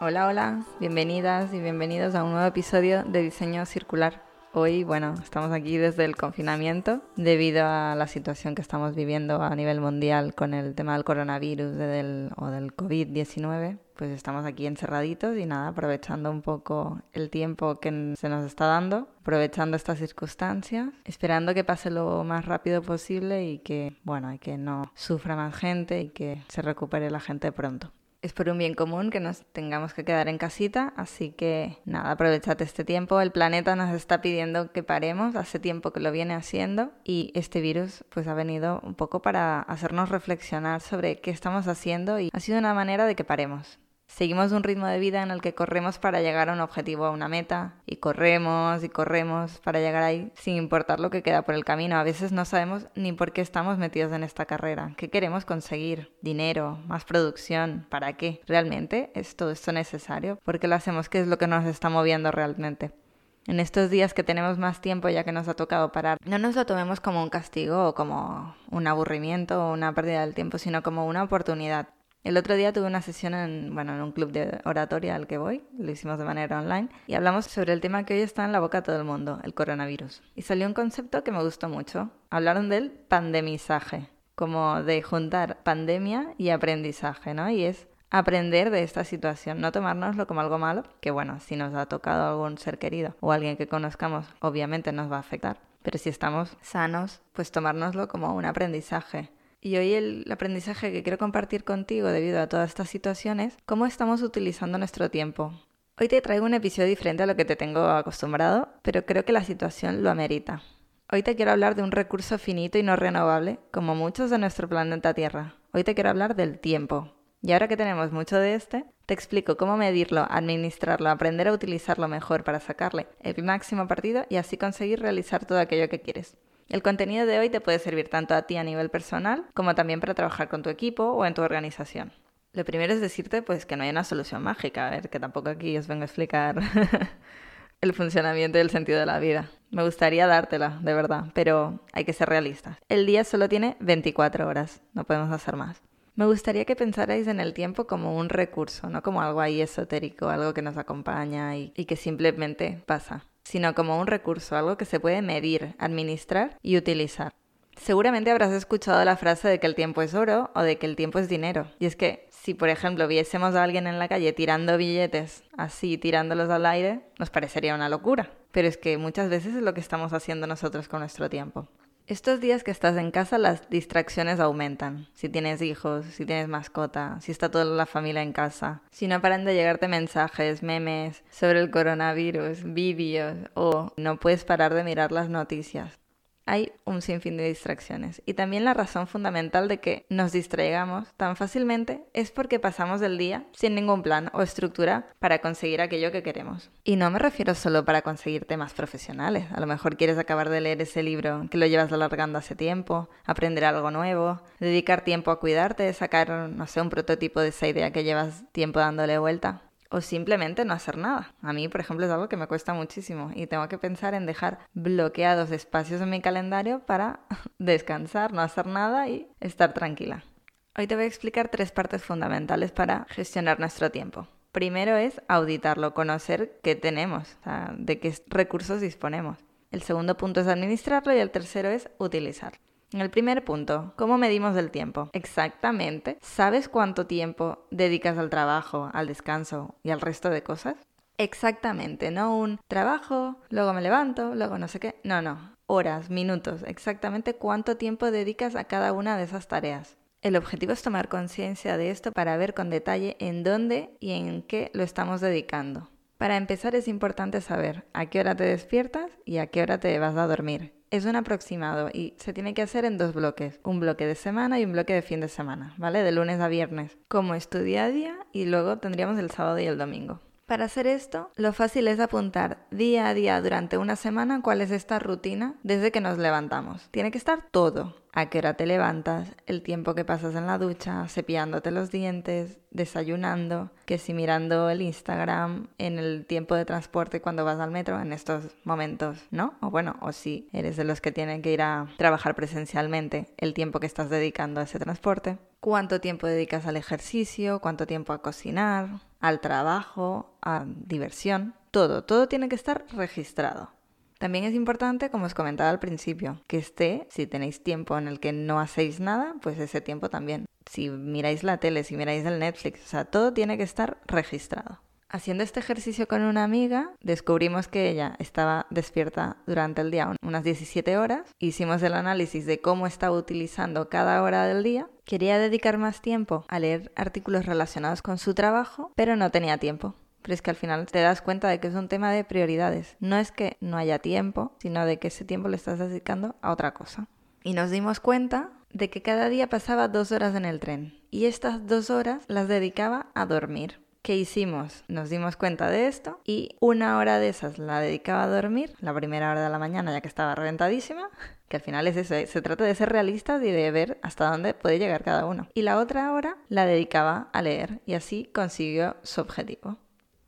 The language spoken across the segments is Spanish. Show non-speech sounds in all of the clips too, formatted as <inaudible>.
Hola, hola, bienvenidas y bienvenidos a un nuevo episodio de Diseño Circular. Hoy, bueno, estamos aquí desde el confinamiento debido a la situación que estamos viviendo a nivel mundial con el tema del coronavirus o del COVID-19. Pues estamos aquí encerraditos y nada, aprovechando un poco el tiempo que se nos está dando, aprovechando estas circunstancias, esperando que pase lo más rápido posible y que, bueno, que no sufra más gente y que se recupere la gente pronto es por un bien común que nos tengamos que quedar en casita, así que nada, aprovechate este tiempo. El planeta nos está pidiendo que paremos, hace tiempo que lo viene haciendo y este virus pues ha venido un poco para hacernos reflexionar sobre qué estamos haciendo y ha sido una manera de que paremos. Seguimos un ritmo de vida en el que corremos para llegar a un objetivo, a una meta, y corremos y corremos para llegar ahí sin importar lo que queda por el camino. A veces no sabemos ni por qué estamos metidos en esta carrera. ¿Qué queremos conseguir? ¿Dinero? ¿Más producción? ¿Para qué? ¿Realmente es todo esto necesario? ¿Por qué lo hacemos? ¿Qué es lo que nos está moviendo realmente? en estos días que tenemos más tiempo ya que nos ha tocado parar, no nos lo tomemos como un castigo o como un aburrimiento o una pérdida del tiempo, sino como una oportunidad. El otro día tuve una sesión en, bueno, en un club de oratoria al que voy, lo hicimos de manera online, y hablamos sobre el tema que hoy está en la boca de todo el mundo, el coronavirus. Y salió un concepto que me gustó mucho. Hablaron del pandemizaje, como de juntar pandemia y aprendizaje, ¿no? Y es aprender de esta situación, no tomárnoslo como algo malo, que bueno, si nos ha tocado algún ser querido o alguien que conozcamos, obviamente nos va a afectar. Pero si estamos sanos, pues tomárnoslo como un aprendizaje y hoy el aprendizaje que quiero compartir contigo debido a todas estas situaciones, cómo estamos utilizando nuestro tiempo. Hoy te traigo un episodio diferente a lo que te tengo acostumbrado, pero creo que la situación lo amerita. Hoy te quiero hablar de un recurso finito y no renovable, como muchos de nuestro planeta Tierra. Hoy te quiero hablar del tiempo. Y ahora que tenemos mucho de este, te explico cómo medirlo, administrarlo, aprender a utilizarlo mejor para sacarle el máximo partido y así conseguir realizar todo aquello que quieres. El contenido de hoy te puede servir tanto a ti a nivel personal como también para trabajar con tu equipo o en tu organización. Lo primero es decirte pues que no hay una solución mágica, que tampoco aquí os vengo a explicar <laughs> el funcionamiento y el sentido de la vida. Me gustaría dártela, de verdad, pero hay que ser realistas. El día solo tiene 24 horas, no podemos hacer más. Me gustaría que pensarais en el tiempo como un recurso, no como algo ahí esotérico, algo que nos acompaña y que simplemente pasa sino como un recurso, algo que se puede medir, administrar y utilizar. Seguramente habrás escuchado la frase de que el tiempo es oro o de que el tiempo es dinero. Y es que si, por ejemplo, viésemos a alguien en la calle tirando billetes así, tirándolos al aire, nos parecería una locura. Pero es que muchas veces es lo que estamos haciendo nosotros con nuestro tiempo. Estos días que estás en casa las distracciones aumentan. Si tienes hijos, si tienes mascota, si está toda la familia en casa. Si no paran de llegarte mensajes, memes sobre el coronavirus, vídeos o no puedes parar de mirar las noticias hay un sinfín de distracciones. Y también la razón fundamental de que nos distraigamos tan fácilmente es porque pasamos el día sin ningún plan o estructura para conseguir aquello que queremos. Y no me refiero solo para conseguir temas profesionales. A lo mejor quieres acabar de leer ese libro que lo llevas alargando hace tiempo, aprender algo nuevo, dedicar tiempo a cuidarte, sacar, no sé, un prototipo de esa idea que llevas tiempo dándole vuelta o simplemente no hacer nada. A mí, por ejemplo, es algo que me cuesta muchísimo y tengo que pensar en dejar bloqueados espacios en mi calendario para <laughs> descansar, no hacer nada y estar tranquila. Hoy te voy a explicar tres partes fundamentales para gestionar nuestro tiempo. Primero es auditarlo, conocer qué tenemos, de qué recursos disponemos. El segundo punto es administrarlo y el tercero es utilizarlo. En el primer punto, ¿cómo medimos el tiempo? Exactamente. ¿Sabes cuánto tiempo dedicas al trabajo, al descanso y al resto de cosas? Exactamente, no un trabajo, luego me levanto, luego no sé qué. No, no. Horas, minutos, exactamente cuánto tiempo dedicas a cada una de esas tareas. El objetivo es tomar conciencia de esto para ver con detalle en dónde y en qué lo estamos dedicando. Para empezar es importante saber a qué hora te despiertas y a qué hora te vas a dormir es un aproximado y se tiene que hacer en dos bloques, un bloque de semana y un bloque de fin de semana, ¿vale? De lunes a viernes, como es a día y luego tendríamos el sábado y el domingo. Para hacer esto, lo fácil es apuntar día a día durante una semana cuál es esta rutina desde que nos levantamos. Tiene que estar todo. A qué hora te levantas, el tiempo que pasas en la ducha, cepillándote los dientes, desayunando, que si mirando el Instagram en el tiempo de transporte cuando vas al metro en estos momentos, ¿no? O bueno, o si eres de los que tienen que ir a trabajar presencialmente, el tiempo que estás dedicando a ese transporte. Cuánto tiempo dedicas al ejercicio, cuánto tiempo a cocinar, al trabajo, a diversión, todo, todo tiene que estar registrado. También es importante, como os comentaba al principio, que esté, si tenéis tiempo en el que no hacéis nada, pues ese tiempo también. Si miráis la tele, si miráis el Netflix, o sea, todo tiene que estar registrado. Haciendo este ejercicio con una amiga, descubrimos que ella estaba despierta durante el día unas 17 horas. Hicimos el análisis de cómo estaba utilizando cada hora del día. Quería dedicar más tiempo a leer artículos relacionados con su trabajo, pero no tenía tiempo. Pero es que al final te das cuenta de que es un tema de prioridades. No es que no haya tiempo, sino de que ese tiempo lo estás dedicando a otra cosa. Y nos dimos cuenta de que cada día pasaba dos horas en el tren. Y estas dos horas las dedicaba a dormir. ¿Qué hicimos? Nos dimos cuenta de esto y una hora de esas la dedicaba a dormir, la primera hora de la mañana ya que estaba reventadísima, que al final es eso, se trata de ser realistas y de ver hasta dónde puede llegar cada uno. Y la otra hora la dedicaba a leer y así consiguió su objetivo.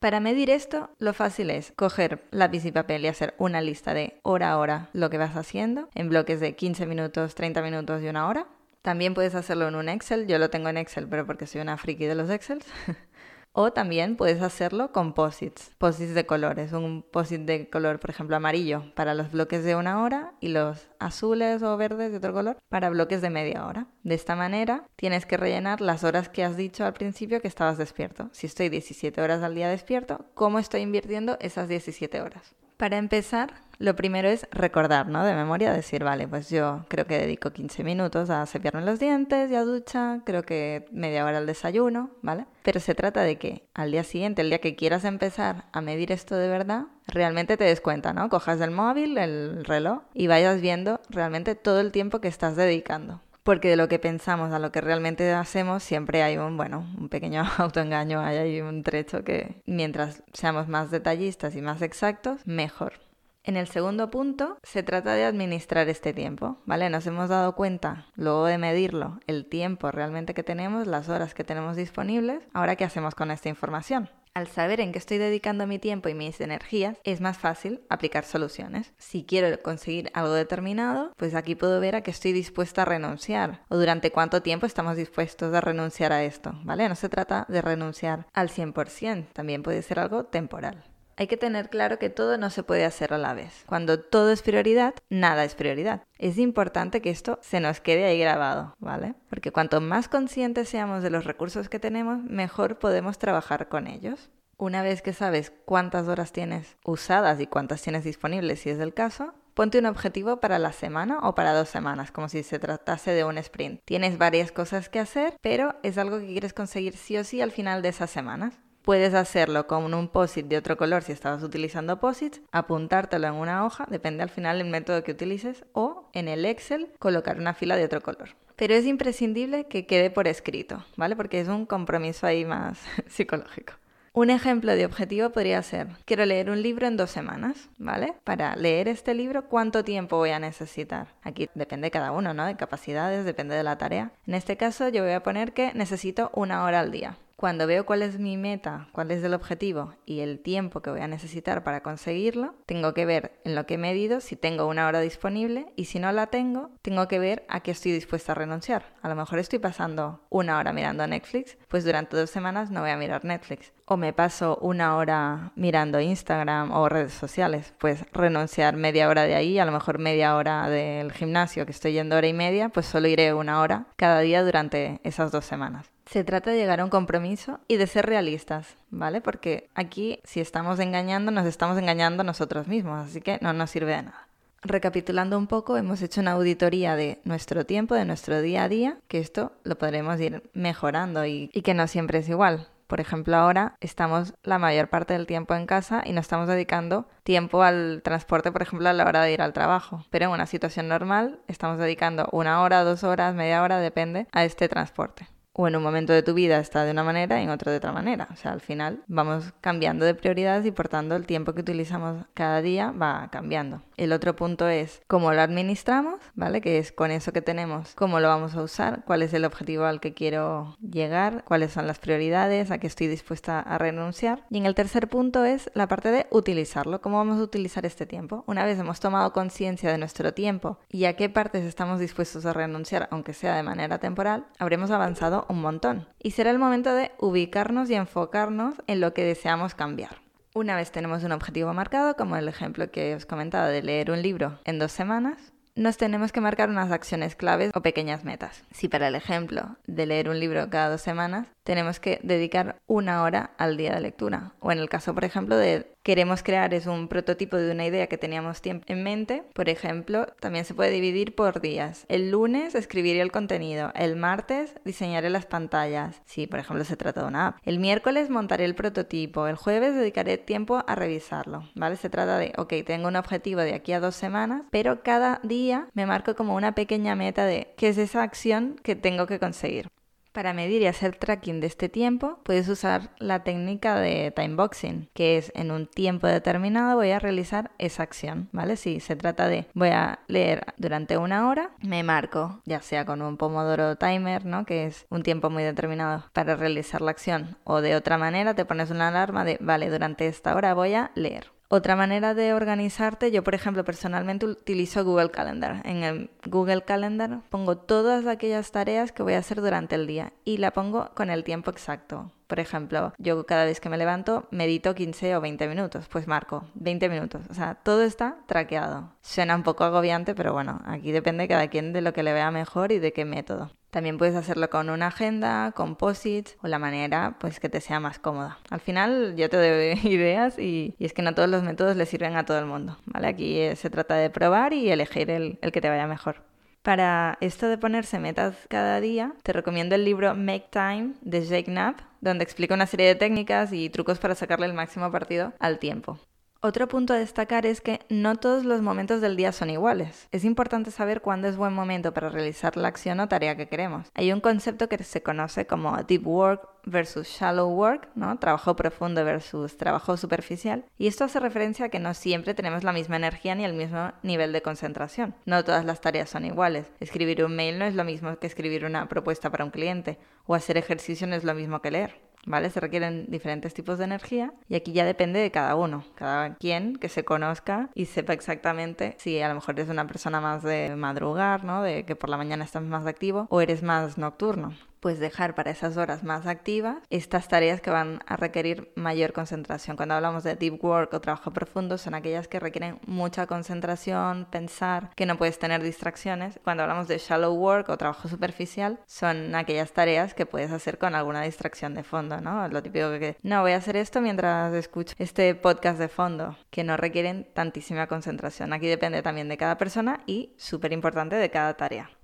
Para medir esto, lo fácil es coger lápiz y papel y hacer una lista de hora a hora lo que vas haciendo, en bloques de 15 minutos, 30 minutos y una hora. También puedes hacerlo en un Excel, yo lo tengo en Excel, pero porque soy una friki de los Excels. <laughs> O también puedes hacerlo con posits, posits de colores. Un posit de color, por ejemplo, amarillo para los bloques de una hora y los azules o verdes de otro color para bloques de media hora. De esta manera tienes que rellenar las horas que has dicho al principio que estabas despierto. Si estoy 17 horas al día despierto, ¿cómo estoy invirtiendo esas 17 horas? Para empezar, lo primero es recordar, ¿no? De memoria, decir, vale, pues yo creo que dedico 15 minutos a cepillarme los dientes y a ducha, creo que media hora al desayuno, ¿vale? Pero se trata de que al día siguiente, el día que quieras empezar a medir esto de verdad, realmente te des cuenta, ¿no? Cojas el móvil, el reloj y vayas viendo realmente todo el tiempo que estás dedicando porque de lo que pensamos a lo que realmente hacemos siempre hay un, bueno, un pequeño <laughs> autoengaño, hay un trecho que mientras seamos más detallistas y más exactos, mejor. En el segundo punto se trata de administrar este tiempo, ¿vale? Nos hemos dado cuenta, luego de medirlo, el tiempo realmente que tenemos, las horas que tenemos disponibles, ahora qué hacemos con esta información. Al saber en qué estoy dedicando mi tiempo y mis energías, es más fácil aplicar soluciones. Si quiero conseguir algo determinado, pues aquí puedo ver a qué estoy dispuesta a renunciar o durante cuánto tiempo estamos dispuestos a renunciar a esto, ¿vale? No se trata de renunciar al 100%, también puede ser algo temporal hay que tener claro que todo no se puede hacer a la vez. Cuando todo es prioridad, nada es prioridad. Es importante que esto se nos quede ahí grabado, ¿vale? Porque cuanto más conscientes seamos de los recursos que tenemos, mejor podemos trabajar con ellos. Una vez que sabes cuántas horas tienes usadas y cuántas tienes disponibles, si es el caso, ponte un objetivo para la semana o para dos semanas, como si se tratase de un sprint. Tienes varias cosas que hacer, pero es algo que quieres conseguir sí o sí al final de esas semanas. Puedes hacerlo con un POSIT de otro color si estabas utilizando POSITs, apuntártelo en una hoja, depende al final del método que utilices, o en el Excel colocar una fila de otro color. Pero es imprescindible que quede por escrito, ¿vale? Porque es un compromiso ahí más <laughs> psicológico. Un ejemplo de objetivo podría ser, quiero leer un libro en dos semanas, ¿vale? Para leer este libro, ¿cuánto tiempo voy a necesitar? Aquí depende cada uno, ¿no? De capacidades, depende de la tarea. En este caso yo voy a poner que necesito una hora al día. Cuando veo cuál es mi meta, cuál es el objetivo y el tiempo que voy a necesitar para conseguirlo, tengo que ver en lo que he medido si tengo una hora disponible y si no la tengo, tengo que ver a qué estoy dispuesta a renunciar. A lo mejor estoy pasando una hora mirando Netflix, pues durante dos semanas no voy a mirar Netflix. O me paso una hora mirando Instagram o redes sociales, pues renunciar media hora de ahí, a lo mejor media hora del gimnasio que estoy yendo hora y media, pues solo iré una hora cada día durante esas dos semanas. Se trata de llegar a un compromiso y de ser realistas, ¿vale? Porque aquí si estamos engañando, nos estamos engañando nosotros mismos, así que no nos sirve de nada. Recapitulando un poco, hemos hecho una auditoría de nuestro tiempo, de nuestro día a día, que esto lo podremos ir mejorando y, y que no siempre es igual. Por ejemplo, ahora estamos la mayor parte del tiempo en casa y no estamos dedicando tiempo al transporte, por ejemplo, a la hora de ir al trabajo. Pero en una situación normal estamos dedicando una hora, dos horas, media hora, depende, a este transporte. O en un momento de tu vida está de una manera y en otro de otra manera. O sea, al final vamos cambiando de prioridades y por tanto el tiempo que utilizamos cada día va cambiando. El otro punto es cómo lo administramos, ¿vale? Que es con eso que tenemos, cómo lo vamos a usar, cuál es el objetivo al que quiero llegar, cuáles son las prioridades, a qué estoy dispuesta a renunciar. Y en el tercer punto es la parte de utilizarlo, cómo vamos a utilizar este tiempo. Una vez hemos tomado conciencia de nuestro tiempo y a qué partes estamos dispuestos a renunciar, aunque sea de manera temporal, habremos avanzado un montón. Y será el momento de ubicarnos y enfocarnos en lo que deseamos cambiar. Una vez tenemos un objetivo marcado, como el ejemplo que os comentaba de leer un libro en dos semanas, nos tenemos que marcar unas acciones claves o pequeñas metas. Si para el ejemplo de leer un libro cada dos semanas, tenemos que dedicar una hora al día de lectura. O en el caso, por ejemplo, de queremos crear es un prototipo de una idea que teníamos en mente, por ejemplo, también se puede dividir por días. El lunes escribiré el contenido, el martes diseñaré las pantallas, si por ejemplo se trata de una app. El miércoles montaré el prototipo, el jueves dedicaré tiempo a revisarlo, ¿vale? Se trata de, ok, tengo un objetivo de aquí a dos semanas, pero cada día me marco como una pequeña meta de qué es esa acción que tengo que conseguir. Para medir y hacer tracking de este tiempo, puedes usar la técnica de timeboxing, que es en un tiempo determinado voy a realizar esa acción, ¿vale? Si se trata de voy a leer durante una hora, me marco, ya sea con un Pomodoro Timer, ¿no? Que es un tiempo muy determinado para realizar la acción, o de otra manera te pones una alarma de, vale, durante esta hora voy a leer. Otra manera de organizarte, yo por ejemplo personalmente utilizo Google Calendar. En el Google Calendar pongo todas aquellas tareas que voy a hacer durante el día y la pongo con el tiempo exacto. Por ejemplo, yo cada vez que me levanto medito 15 o 20 minutos, pues marco 20 minutos. O sea, todo está traqueado. Suena un poco agobiante, pero bueno, aquí depende cada quien de lo que le vea mejor y de qué método. También puedes hacerlo con una agenda, con o la manera pues que te sea más cómoda. Al final yo te doy <laughs> ideas y, es que no todos los métodos le sirven a todo el mundo, ¿vale? Aquí eh, se trata de probar y elegir el, el que te vaya mejor. Para esto de ponerse metas cada día, te recomiendo el libro Make Time de Jake Knapp, donde explica una serie de técnicas y trucos para sacarle el máximo partido al tiempo. Otro punto a destacar es que no todos los momentos del día son iguales. Es importante saber cuándo es buen momento para realizar la acción o tarea que queremos. Hay un concepto que se conoce como deep work versus shallow work, ¿no? Trabajo profundo versus trabajo superficial. Y esto hace referencia a que no siempre tenemos la misma energía ni el mismo nivel de concentración. No todas las tareas son iguales. Escribir un mail no es lo mismo que escribir una propuesta para un cliente o hacer ejercicio no es lo mismo que leer. ¿Vale? Se requieren diferentes tipos de energía y aquí ya depende de cada uno, cada quien que se conozca y sepa exactamente si a lo mejor eres una persona más de madrugar, ¿no? De que por la mañana estás más activo o eres más nocturno pues dejar para esas horas más activas estas tareas que van a requerir mayor concentración. Cuando hablamos de deep work o trabajo profundo son aquellas que requieren mucha concentración, pensar, que no puedes tener distracciones. Cuando hablamos de shallow work o trabajo superficial son aquellas tareas que puedes hacer con alguna distracción de fondo, ¿no? Lo típico que no voy a hacer esto mientras escucho este podcast de fondo, que no requieren tantísima concentración. Aquí depende también de cada persona y súper importante de cada tarea.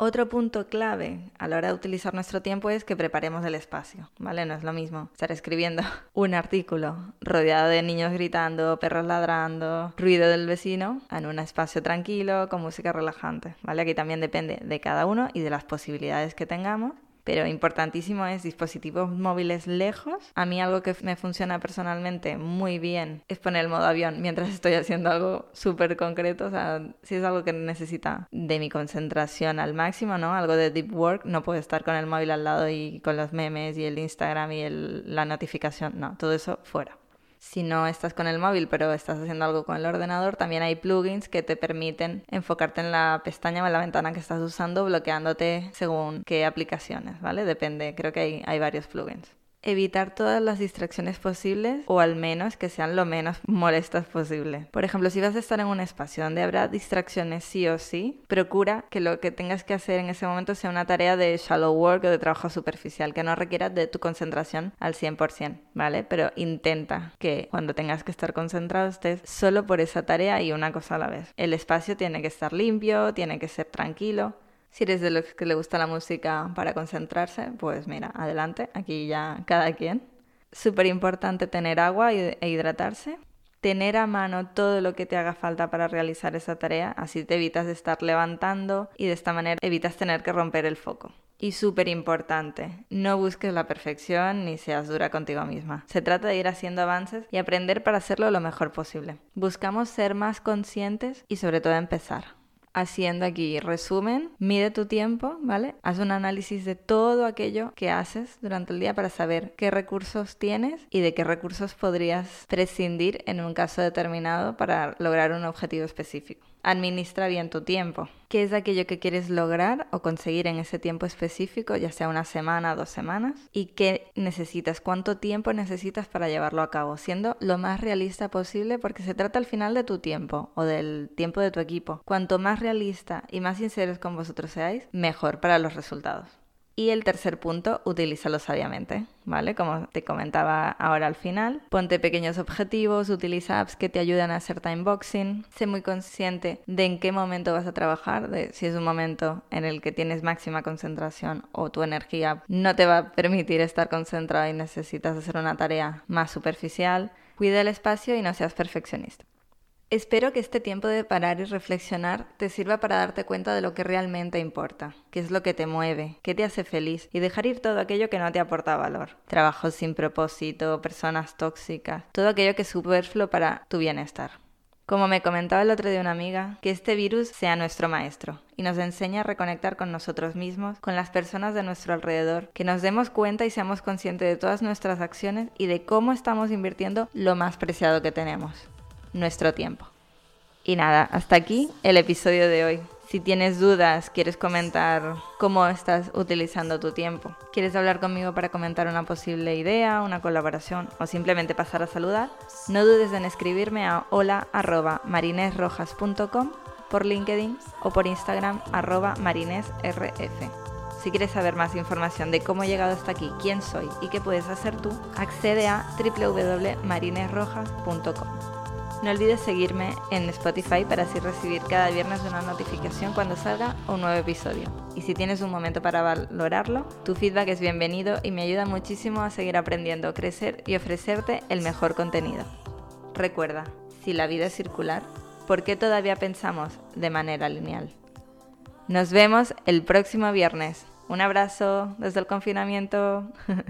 Otro punto clave a la hora de utilizar nuestro tiempo es que preparemos el espacio, ¿vale? No es lo mismo estar escribiendo <laughs> un artículo rodeado de niños gritando, perros ladrando, ruido del vecino, en un espacio tranquilo, con música relajante, ¿vale? Aquí también depende de cada uno y de las posibilidades que tengamos pero importantísimo es dispositivos móviles lejos. A mí algo que me funciona personalmente muy bien es poner el modo avión mientras estoy haciendo algo súper concreto. O sea, si es algo que necesita de mi concentración al máximo, ¿no? Algo de deep work, no puedo estar con el móvil al lado y con los memes y el Instagram y la notificación. No, todo eso fuera. Si no estás con el móvil, pero estás haciendo algo con el ordenador, también hay plugins que te permiten enfocarte en la pestaña o en la ventana que estás usando, bloqueándote según qué aplicaciones, ¿vale? Depende, creo que hay, hay varios plugins evitar todas las distracciones posibles o al menos que sean lo menos <laughs> molestas posible. Por ejemplo, si vas a estar en un espacio donde habrá distracciones sí o sí, procura que lo que tengas que hacer en ese momento sea una tarea de shallow work o de trabajo superficial que no requiera de tu concentración al 100%, ¿vale? Pero intenta que cuando tengas que estar concentrado estés solo por esa tarea y una cosa a la vez. El espacio tiene que estar limpio, tiene que ser tranquilo si eres de los que le gusta la música para concentrarse, pues mira, adelante, aquí ya cada quien. Súper importante tener agua e hidratarse. Tener a mano todo lo que te haga falta para realizar esa tarea, así te evitas de estar levantando y de esta manera evitas tener que romper el foco. Y súper importante, no busques la perfección ni seas dura contigo misma. Se trata de ir haciendo avances y aprender para hacerlo lo mejor posible. Buscamos ser más conscientes y sobre todo empezar haciendo aquí resumen, mide tu tiempo, ¿vale? Haz un análisis de todo aquello que haces durante el día para saber qué recursos tienes y de qué recursos podrías prescindir en un caso determinado para lograr un objetivo específico. Administra bien tu tiempo. ¿Qué es aquello que quieres lograr o conseguir en ese tiempo específico, ya sea una semana dos semanas? ¿Y qué necesitas? ¿Cuánto tiempo necesitas para llevarlo a cabo? Siendo lo más realista posible porque se trata al final de tu tiempo o del tiempo de tu equipo. Cuanto más realista y más sinceros con vosotros seáis, mejor para los resultados. Y el tercer punto, utilízalo sabiamente, ¿vale? Como te comentaba ahora al final, ponte pequeños objetivos, utiliza apps que te ayudan a hacer timeboxing, sé muy consciente de en qué momento vas a trabajar, de si es un momento en el que tienes máxima concentración o tu energía no te va a permitir estar concentrado y necesitas hacer una tarea más superficial. Cuida el espacio y no seas perfeccionista. Espero que este tiempo de parar y reflexionar te sirva para darte cuenta de lo que realmente importa, qué es lo que te mueve, qué te hace feliz y dejar ir todo aquello que no te aporta valor. Trabajos sin propósito, personas tóxicas, todo aquello que es superfluo para tu bienestar. Como me comentaba el otro día una amiga, que este virus sea nuestro maestro y nos enseña a reconectar con nosotros mismos, con las personas de nuestro alrededor, que nos demos cuenta y seamos conscientes de todas nuestras acciones y de cómo estamos invirtiendo lo más preciado que tenemos nuestro tiempo. Y nada, hasta aquí el episodio de hoy. Si tienes dudas, quieres comentar cómo estás utilizando tu tiempo, quieres hablar conmigo para comentar una posible idea, una colaboración o simplemente pasar a saludar, no dudes en escribirme a hola.marinesrojas.com por LinkedIn o por Instagram arroba marinesrf. Si quieres saber más información de cómo he llegado hasta aquí, quién soy y qué puedes hacer tú, accede a www.marinesrojas.com. No olvides seguirme en Spotify para así recibir cada viernes una notificación cuando salga un nuevo episodio. Y si tienes un momento para valorarlo, tu feedback es bienvenido y me ayuda muchísimo a seguir aprendiendo, crecer y ofrecerte el mejor contenido. Recuerda, si la vida es circular, ¿por qué todavía pensamos de manera lineal? Nos vemos el próximo viernes. Un abrazo desde el confinamiento. <laughs>